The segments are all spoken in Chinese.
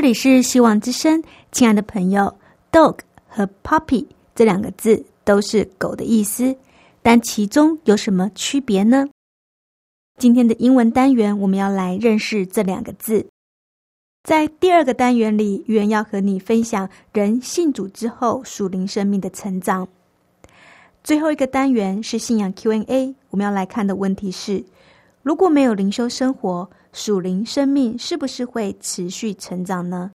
这里是希望之声，亲爱的朋友，dog 和 puppy 这两个字都是狗的意思，但其中有什么区别呢？今天的英文单元，我们要来认识这两个字。在第二个单元里，原要和你分享人信主之后属灵生命的成长。最后一个单元是信仰 Q&A，我们要来看的问题是：如果没有灵修生活。属灵生命是不是会持续成长呢？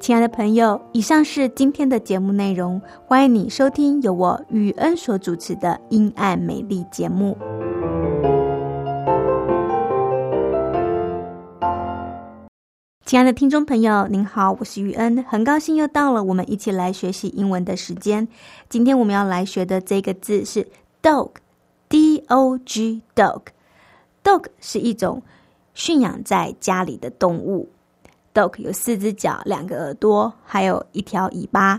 亲爱的朋友，以上是今天的节目内容，欢迎你收听由我雨恩所主持的《阴暗美丽》节目。亲爱的听众朋友，您好，我是雨恩，很高兴又到了我们一起来学习英文的时间。今天我们要来学的这个字是 dog，d o g dog。dog 是一种。驯养在家里的动物，dog 有四只脚、两个耳朵，还有一条尾巴。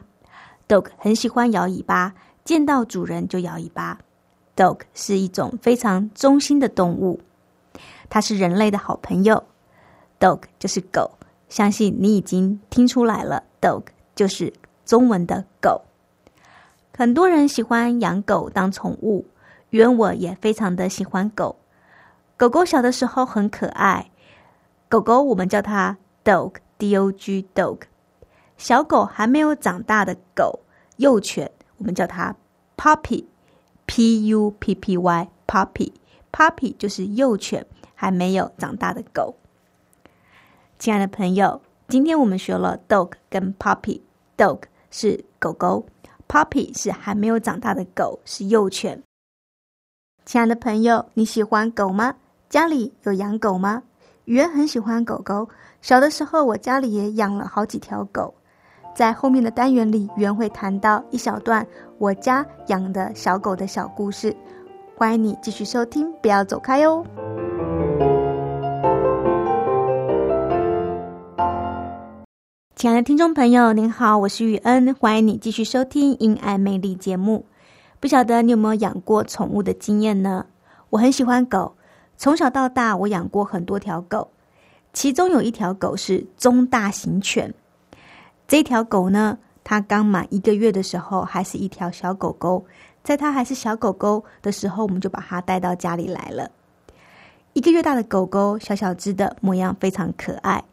dog 很喜欢摇尾巴，见到主人就摇尾巴。dog 是一种非常忠心的动物，它是人类的好朋友。dog 就是狗，相信你已经听出来了，dog 就是中文的狗。很多人喜欢养狗当宠物，原我也非常的喜欢狗。狗狗小的时候很可爱，狗狗我们叫它 dog，d o g dog。小狗还没有长大的狗，幼犬我们叫它 puppy，p u p p y puppy，puppy 就是幼犬，还没有长大的狗。亲爱的朋友，今天我们学了 dog 跟 puppy，dog 是狗狗，puppy 是还没有长大的狗，是幼犬。亲爱的朋友，你喜欢狗吗？家里有养狗吗？雨恩很喜欢狗狗。小的时候，我家里也养了好几条狗。在后面的单元里，雨恩会谈到一小段我家养的小狗的小故事。欢迎你继续收听，不要走开哦。亲爱的听众朋友，您好，我是雨恩，欢迎你继续收听《因爱魅力》节目。不晓得你有没有养过宠物的经验呢？我很喜欢狗。从小到大，我养过很多条狗，其中有一条狗是中大型犬。这条狗呢，它刚满一个月的时候还是一条小狗狗，在它还是小狗狗的时候，我们就把它带到家里来了。一个月大的狗狗，小小只的模样非常可爱。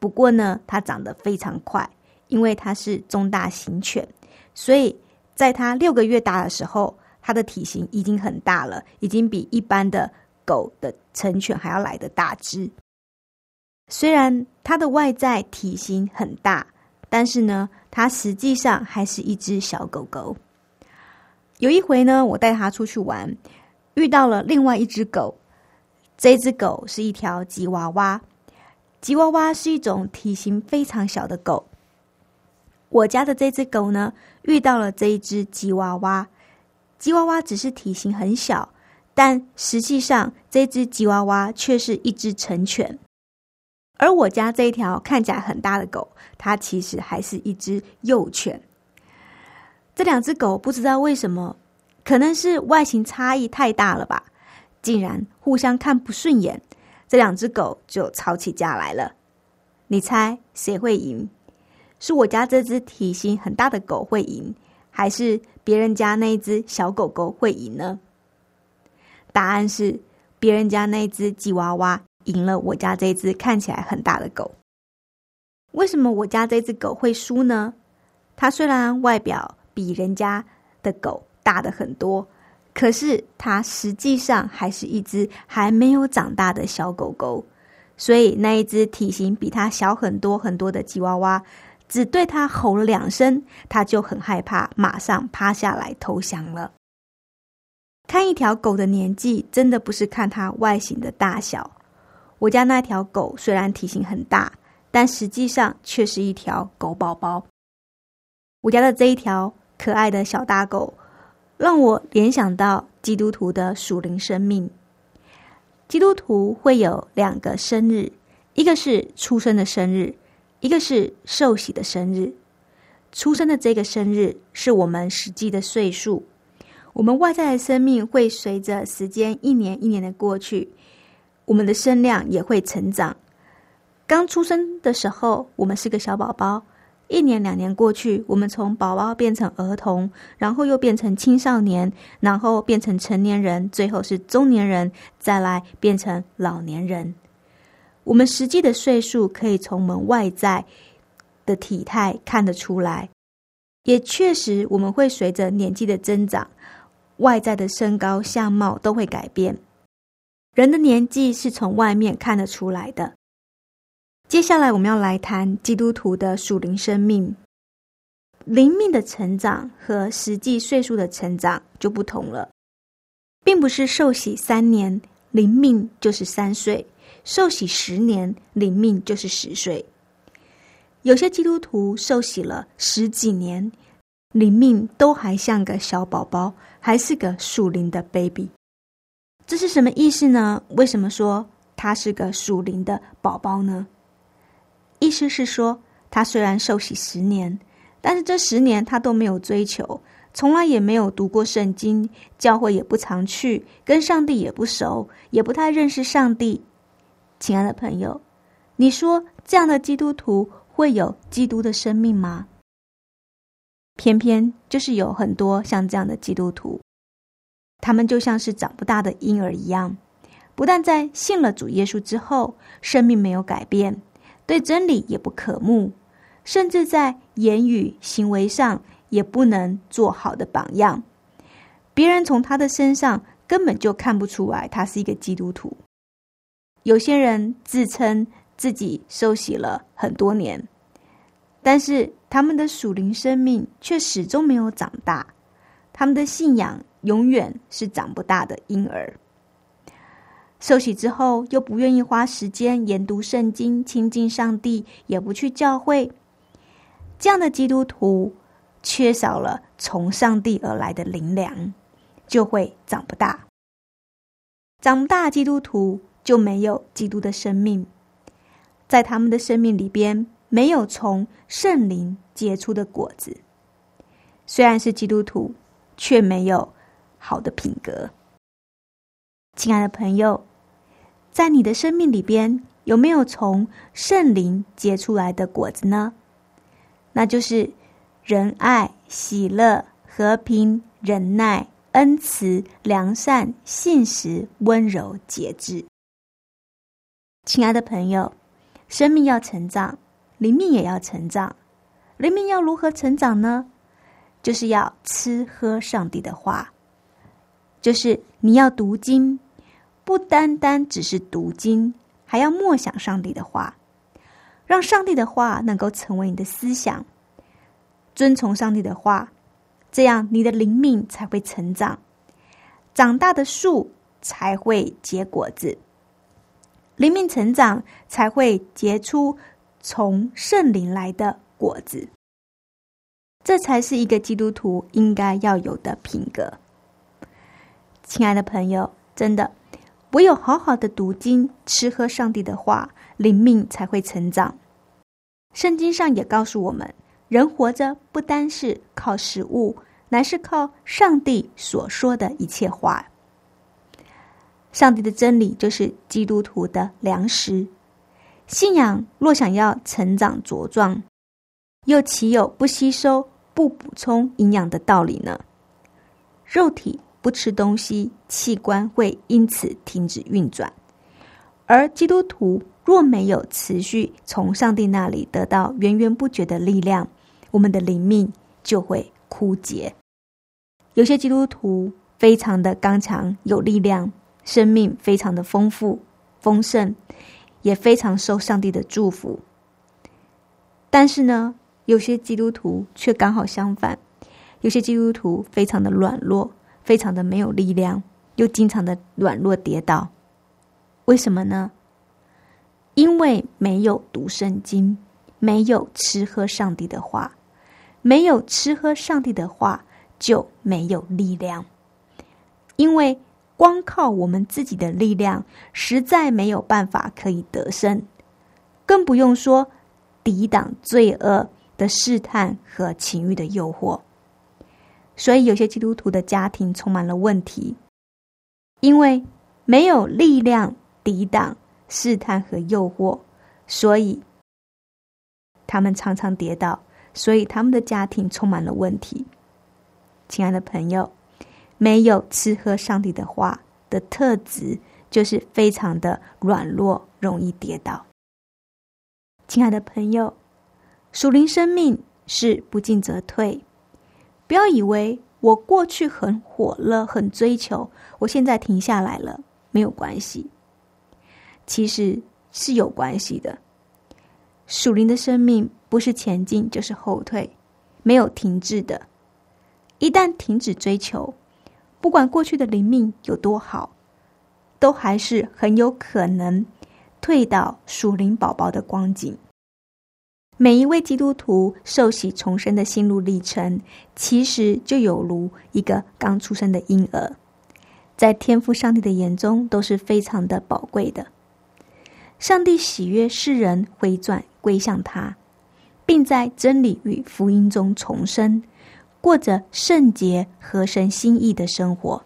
不过呢，它长得非常快，因为它是中大型犬，所以在它六个月大的时候，它的体型已经很大了，已经比一般的。狗的成犬还要来的大只，虽然它的外在体型很大，但是呢，它实际上还是一只小狗狗。有一回呢，我带它出去玩，遇到了另外一只狗。这只狗是一条吉娃娃，吉娃娃是一种体型非常小的狗。我家的这只狗呢，遇到了这一只吉娃娃，吉娃娃只是体型很小。但实际上，这只吉娃娃却是一只成犬，而我家这一条看起来很大的狗，它其实还是一只幼犬。这两只狗不知道为什么，可能是外形差异太大了吧，竟然互相看不顺眼，这两只狗就吵起架来了。你猜谁会赢？是我家这只体型很大的狗会赢，还是别人家那一只小狗狗会赢呢？答案是别人家那只吉娃娃赢了我家这只看起来很大的狗。为什么我家这只狗会输呢？它虽然外表比人家的狗大的很多，可是它实际上还是一只还没有长大的小狗狗。所以那一只体型比它小很多很多的吉娃娃，只对它吼了两声，它就很害怕，马上趴下来投降了。看一条狗的年纪，真的不是看它外形的大小。我家那条狗虽然体型很大，但实际上却是一条狗宝宝。我家的这一条可爱的小大狗，让我联想到基督徒的属灵生命。基督徒会有两个生日，一个是出生的生日，一个是受洗的生日。出生的这个生日是我们实际的岁数，我们外在的生命会随着时间一年一年的过去，我们的身量也会成长。刚出生的时候，我们是个小宝宝。一年两年过去，我们从宝宝变成儿童，然后又变成青少年，然后变成成年人，最后是中年人，再来变成老年人。我们实际的岁数可以从我们外在的体态看得出来，也确实我们会随着年纪的增长，外在的身高相貌都会改变。人的年纪是从外面看得出来的。接下来我们要来谈基督徒的属灵生命，灵命的成长和实际岁数的成长就不同了，并不是受洗三年灵命就是三岁，受洗十年灵命就是十岁。有些基督徒受洗了十几年，灵命都还像个小宝宝，还是个属灵的 baby。这是什么意思呢？为什么说他是个属灵的宝宝呢？意思是说，他虽然受洗十年，但是这十年他都没有追求，从来也没有读过圣经，教会也不常去，跟上帝也不熟，也不太认识上帝。亲爱的朋友，你说这样的基督徒会有基督的生命吗？偏偏就是有很多像这样的基督徒，他们就像是长不大的婴儿一样，不但在信了主耶稣之后，生命没有改变。对真理也不可慕，甚至在言语行为上也不能做好的榜样。别人从他的身上根本就看不出来他是一个基督徒。有些人自称自己受洗了很多年，但是他们的属灵生命却始终没有长大，他们的信仰永远是长不大的婴儿。受洗之后，又不愿意花时间研读圣经、亲近上帝，也不去教会，这样的基督徒缺少了从上帝而来的灵粮，就会长不大。长不大，基督徒就没有基督的生命，在他们的生命里边没有从圣灵结出的果子。虽然是基督徒，却没有好的品格。亲爱的朋友。在你的生命里边，有没有从圣灵结出来的果子呢？那就是仁爱、喜乐、和平、忍耐、恩慈、良善、信实、温柔、节制。亲爱的朋友，生命要成长，灵命也要成长。灵命要如何成长呢？就是要吃喝上帝的话，就是你要读经。不单单只是读经，还要默想上帝的话，让上帝的话能够成为你的思想，遵从上帝的话，这样你的灵命才会成长，长大的树才会结果子，灵命成长才会结出从圣灵来的果子，这才是一个基督徒应该要有的品格。亲爱的朋友，真的。唯有好好的读经，吃喝上帝的话，灵命才会成长。圣经上也告诉我们，人活着不单是靠食物，乃是靠上帝所说的一切话。上帝的真理就是基督徒的粮食。信仰若想要成长茁壮，又岂有不吸收不补充营养的道理呢？肉体不吃东西，器官会因此停止运转。而基督徒若没有持续从上帝那里得到源源不绝的力量，我们的灵命就会枯竭。有些基督徒非常的刚强有力量，生命非常的丰富丰盛，也非常受上帝的祝福。但是呢，有些基督徒却刚好相反，有些基督徒非常的软弱，非常的没有力量，又经常的软弱跌倒。为什么呢？因为没有读圣经，没有吃喝上帝的话，没有吃喝上帝的话，就没有力量。因为光靠我们自己的力量，实在没有办法可以得胜，更不用说。抵挡罪恶的试探和情欲的诱惑，所以有些基督徒的家庭充满了问题，因为没有力量抵挡试探和诱惑，所以他们常常跌倒，所以他们的家庭充满了问题。亲爱的朋友，没有吃喝上帝的话的特质，就是非常的软弱，容易跌倒。亲爱的朋友，属灵生命是不进则退。不要以为我过去很火热、很追求，我现在停下来了，没有关系。其实是有关系的。属灵的生命不是前进就是后退，没有停滞的。一旦停止追求，不管过去的灵命有多好，都还是很有可能。退到属灵宝宝的光景。每一位基督徒受洗重生的心路历程，其实就有如一个刚出生的婴儿，在天父上帝的眼中都是非常的宝贵的。上帝喜悦世人回转归向他，并在真理与福音中重生，过着圣洁合神心意的生活。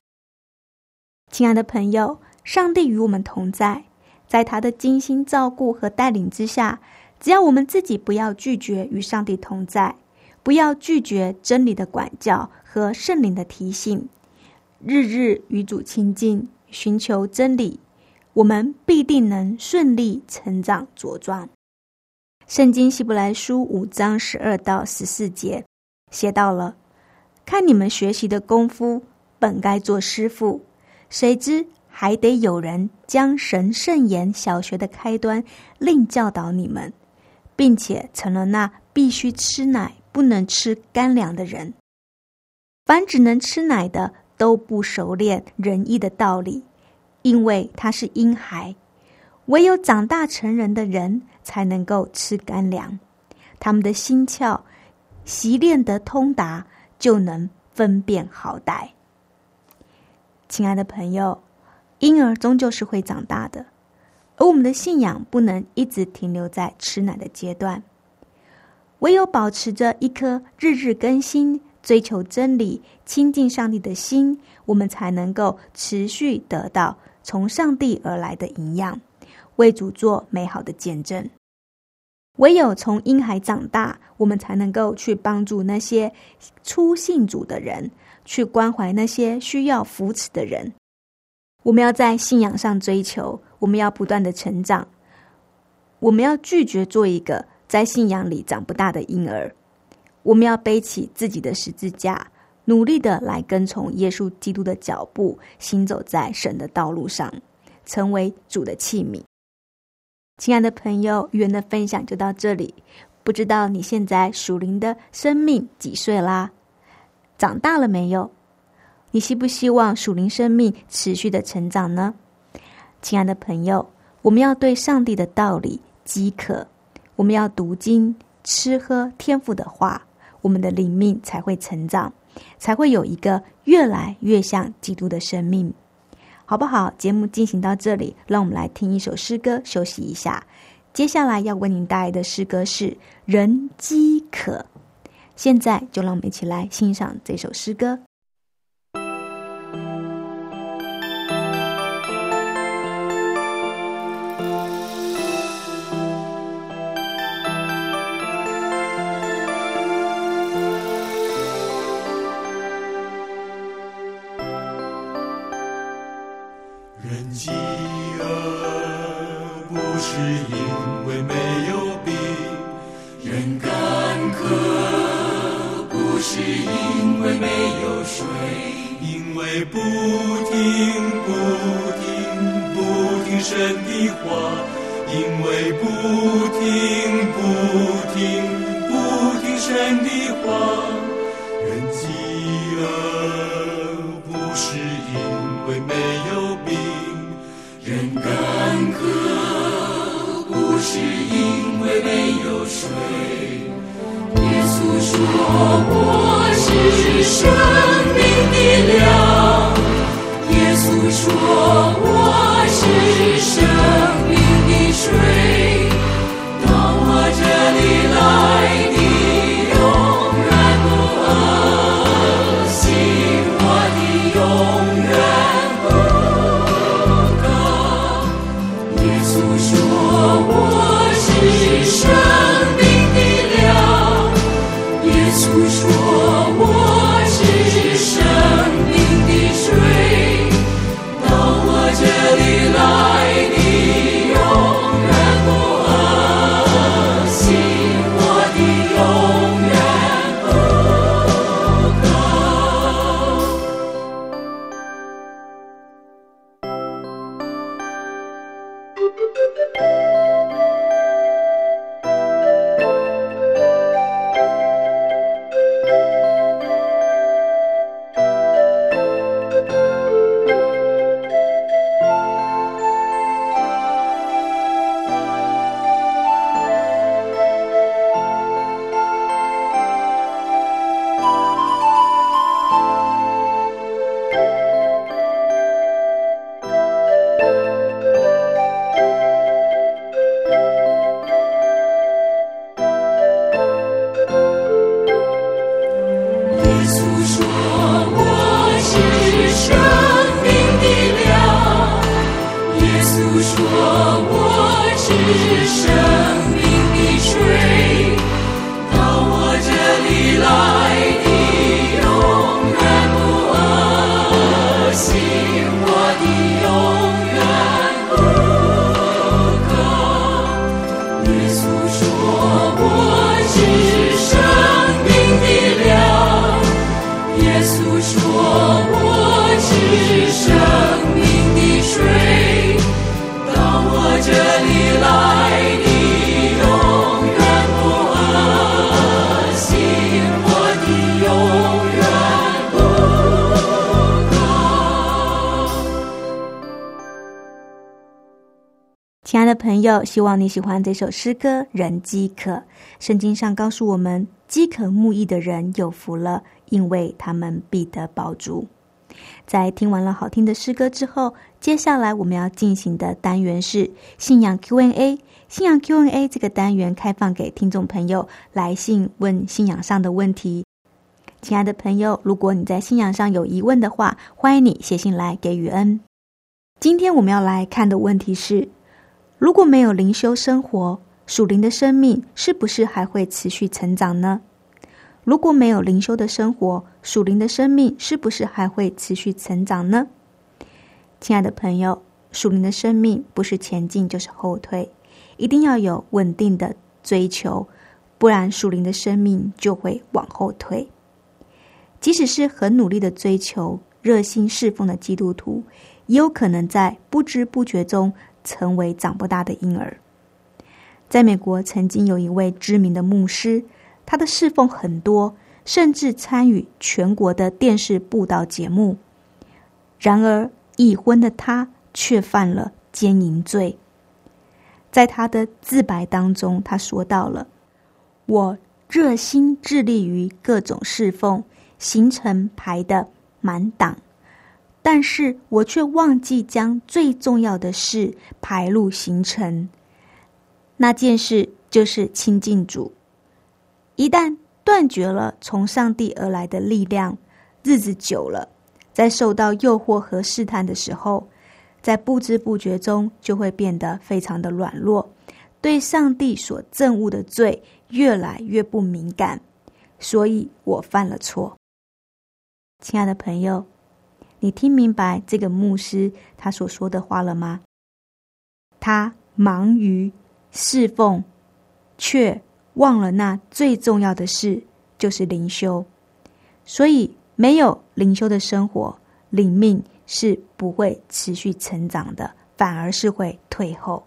亲爱的朋友，上帝与我们同在。在他的精心照顾和带领之下，只要我们自己不要拒绝与上帝同在，不要拒绝真理的管教和圣灵的提醒，日日与主亲近，寻求真理，我们必定能顺利成长茁壮。圣经希伯来书五章十二到十四节写到了：看你们学习的功夫，本该做师傅，谁知？还得有人将神圣言小学的开端另教导你们，并且成了那必须吃奶不能吃干粮的人。凡只能吃奶的，都不熟练仁义的道理，因为他是婴孩。唯有长大成人的人，才能够吃干粮。他们的心窍习练得通达，就能分辨好歹。亲爱的朋友。婴儿终究是会长大的，而我们的信仰不能一直停留在吃奶的阶段。唯有保持着一颗日日更新、追求真理、亲近上帝的心，我们才能够持续得到从上帝而来的营养，为主做美好的见证。唯有从婴孩长大，我们才能够去帮助那些初信主的人，去关怀那些需要扶持的人。我们要在信仰上追求，我们要不断的成长，我们要拒绝做一个在信仰里长不大的婴儿。我们要背起自己的十字架，努力的来跟从耶稣基督的脚步，行走在神的道路上，成为主的器皿。亲爱的朋友，语言的分享就到这里。不知道你现在属灵的生命几岁啦？长大了没有？你希不希望属灵生命持续的成长呢？亲爱的朋友，我们要对上帝的道理饥渴，我们要读经、吃喝天赋的话，我们的灵命才会成长，才会有一个越来越像基督的生命，好不好？节目进行到这里，让我们来听一首诗歌休息一下。接下来要为您带来的诗歌是《人饥渴》，现在就让我们一起来欣赏这首诗歌。生命的亮。”耶稣说：“稣希望你喜欢这首诗歌《人饥渴》。圣经上告诉我们，饥渴慕义的人有福了，因为他们必得饱足。在听完了好听的诗歌之后，接下来我们要进行的单元是信仰 Q&A。信仰 Q&A 这个单元开放给听众朋友来信问信仰上的问题。亲爱的朋友，如果你在信仰上有疑问的话，欢迎你写信来给雨恩。今天我们要来看的问题是：如果没有灵修生活，属灵的生命是不是还会持续成长呢？如果没有灵修的生活，属灵的生命是不是还会持续成长呢？亲爱的朋友，属灵的生命不是前进就是后退，一定要有稳定的追求，不然属灵的生命就会往后退。即使是很努力的追求、热心侍奉的基督徒，也有可能在不知不觉中成为长不大的婴儿。在美国，曾经有一位知名的牧师，他的侍奉很多，甚至参与全国的电视布道节目。然而，已婚的他却犯了奸淫罪。在他的自白当中，他说到了：“我热心致力于各种侍奉，行程排得满档，但是我却忘记将最重要的事排入行程。那件事就是亲近主。一旦断绝了从上帝而来的力量，日子久了，在受到诱惑和试探的时候，在不知不觉中就会变得非常的软弱，对上帝所憎恶的罪越来越不敏感。所以我犯了错。亲爱的朋友，你听明白这个牧师他所说的话了吗？他忙于侍奉，却忘了那最重要的事，就是灵修。所以，没有灵修的生活，灵命是不会持续成长的，反而是会退后。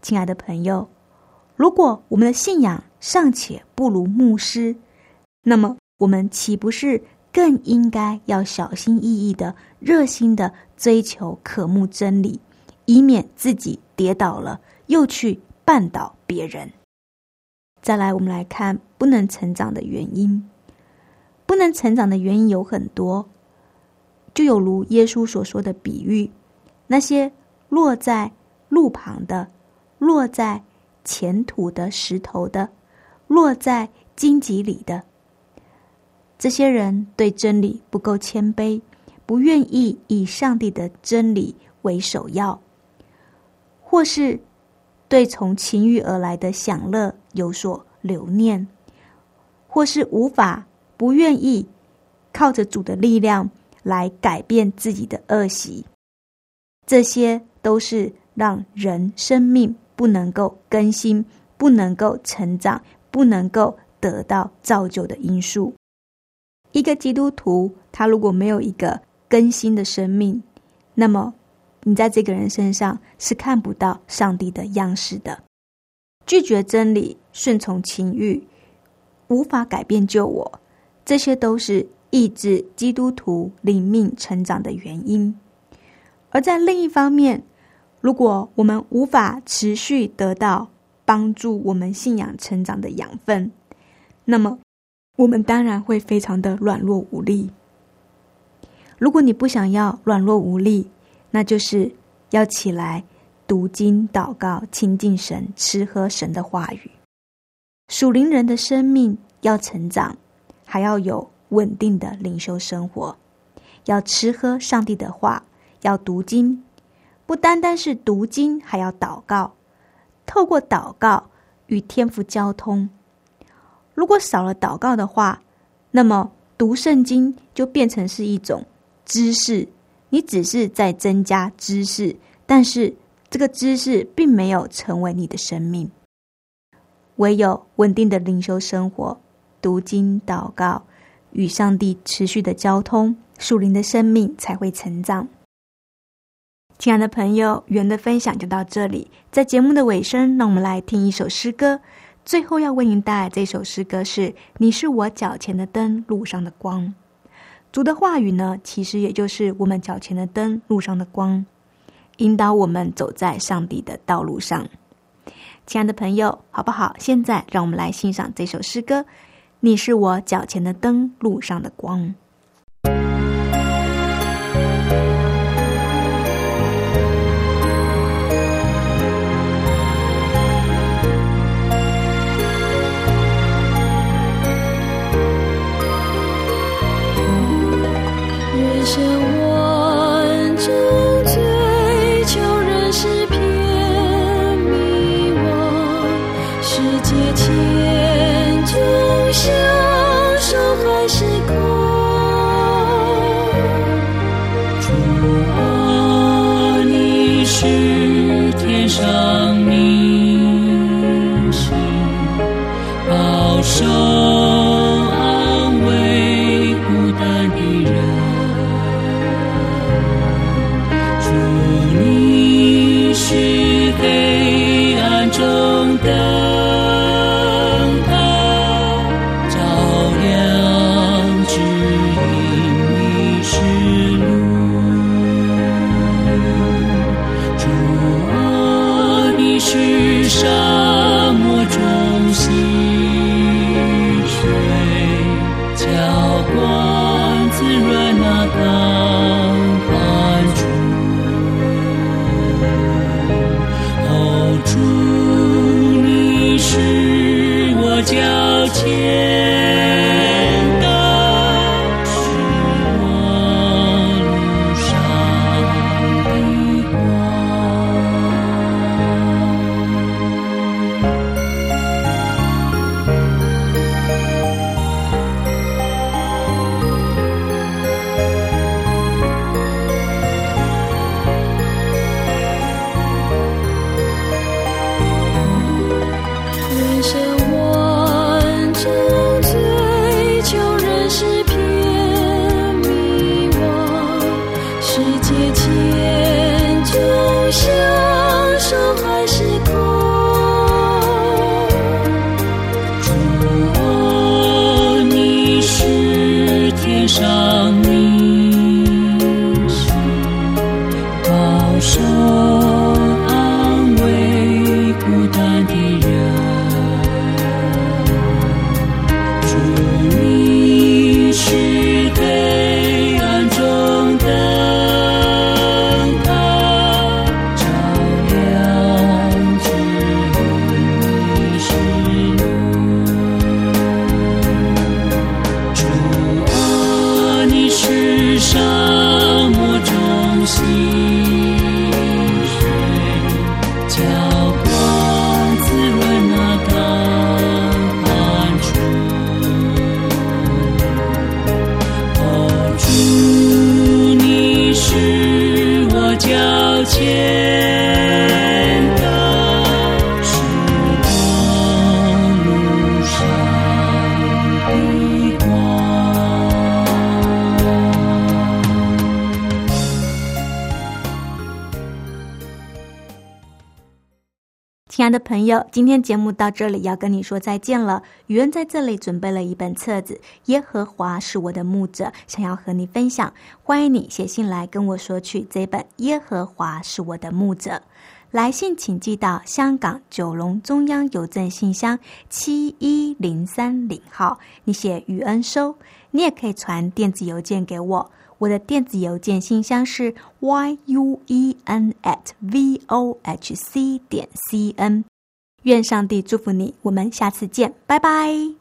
亲爱的朋友，如果我们的信仰尚且不如牧师，那么我们岂不是更应该要小心翼翼的、热心的追求、渴慕真理，以免自己跌倒了又去绊倒别人？再来，我们来看不能成长的原因。不能成长的原因有很多，就有如耶稣所说的比喻：那些落在路旁的。落在前土的石头的，落在荆棘里的，这些人对真理不够谦卑，不愿意以上帝的真理为首要，或是对从情欲而来的享乐有所留念，或是无法不愿意靠着主的力量来改变自己的恶习，这些都是让人生命。不能够更新，不能够成长，不能够得到造就的因素。一个基督徒，他如果没有一个更新的生命，那么你在这个人身上是看不到上帝的样式的。拒绝真理，顺从情欲，无法改变救我，这些都是抑制基督徒灵命成长的原因。而在另一方面，如果我们无法持续得到帮助我们信仰成长的养分，那么我们当然会非常的软弱无力。如果你不想要软弱无力，那就是要起来读经、祷告、亲近神、吃喝神的话语。属灵人的生命要成长，还要有稳定的灵修生活，要吃喝上帝的话，要读经。不单单是读经，还要祷告。透过祷告与天父交通。如果少了祷告的话，那么读圣经就变成是一种知识。你只是在增加知识，但是这个知识并没有成为你的生命。唯有稳定的灵修生活，读经、祷告，与上帝持续的交通，属灵的生命才会成长。亲爱的朋友，圆的分享就到这里。在节目的尾声，让我们来听一首诗歌。最后要为您带来这首诗歌是《你是我脚前的灯，路上的光》。主的话语呢，其实也就是我们脚前的灯，路上的光，引导我们走在上帝的道路上。亲爱的朋友，好不好？现在让我们来欣赏这首诗歌：《你是我脚前的灯，路上的光》。Sự 滋那，哦，祝你使我脚健。天。的朋友，今天节目到这里要跟你说再见了。雨恩在这里准备了一本册子《耶和华是我的牧者》，想要和你分享。欢迎你写信来跟我索取这本《耶和华是我的牧者》。来信请寄到香港九龙中央邮政信箱七一零三零号，你写雨恩收。你也可以传电子邮件给我，我的电子邮件信箱是 y u e n at v o h c 点 c n。愿上帝祝福你，我们下次见，拜拜。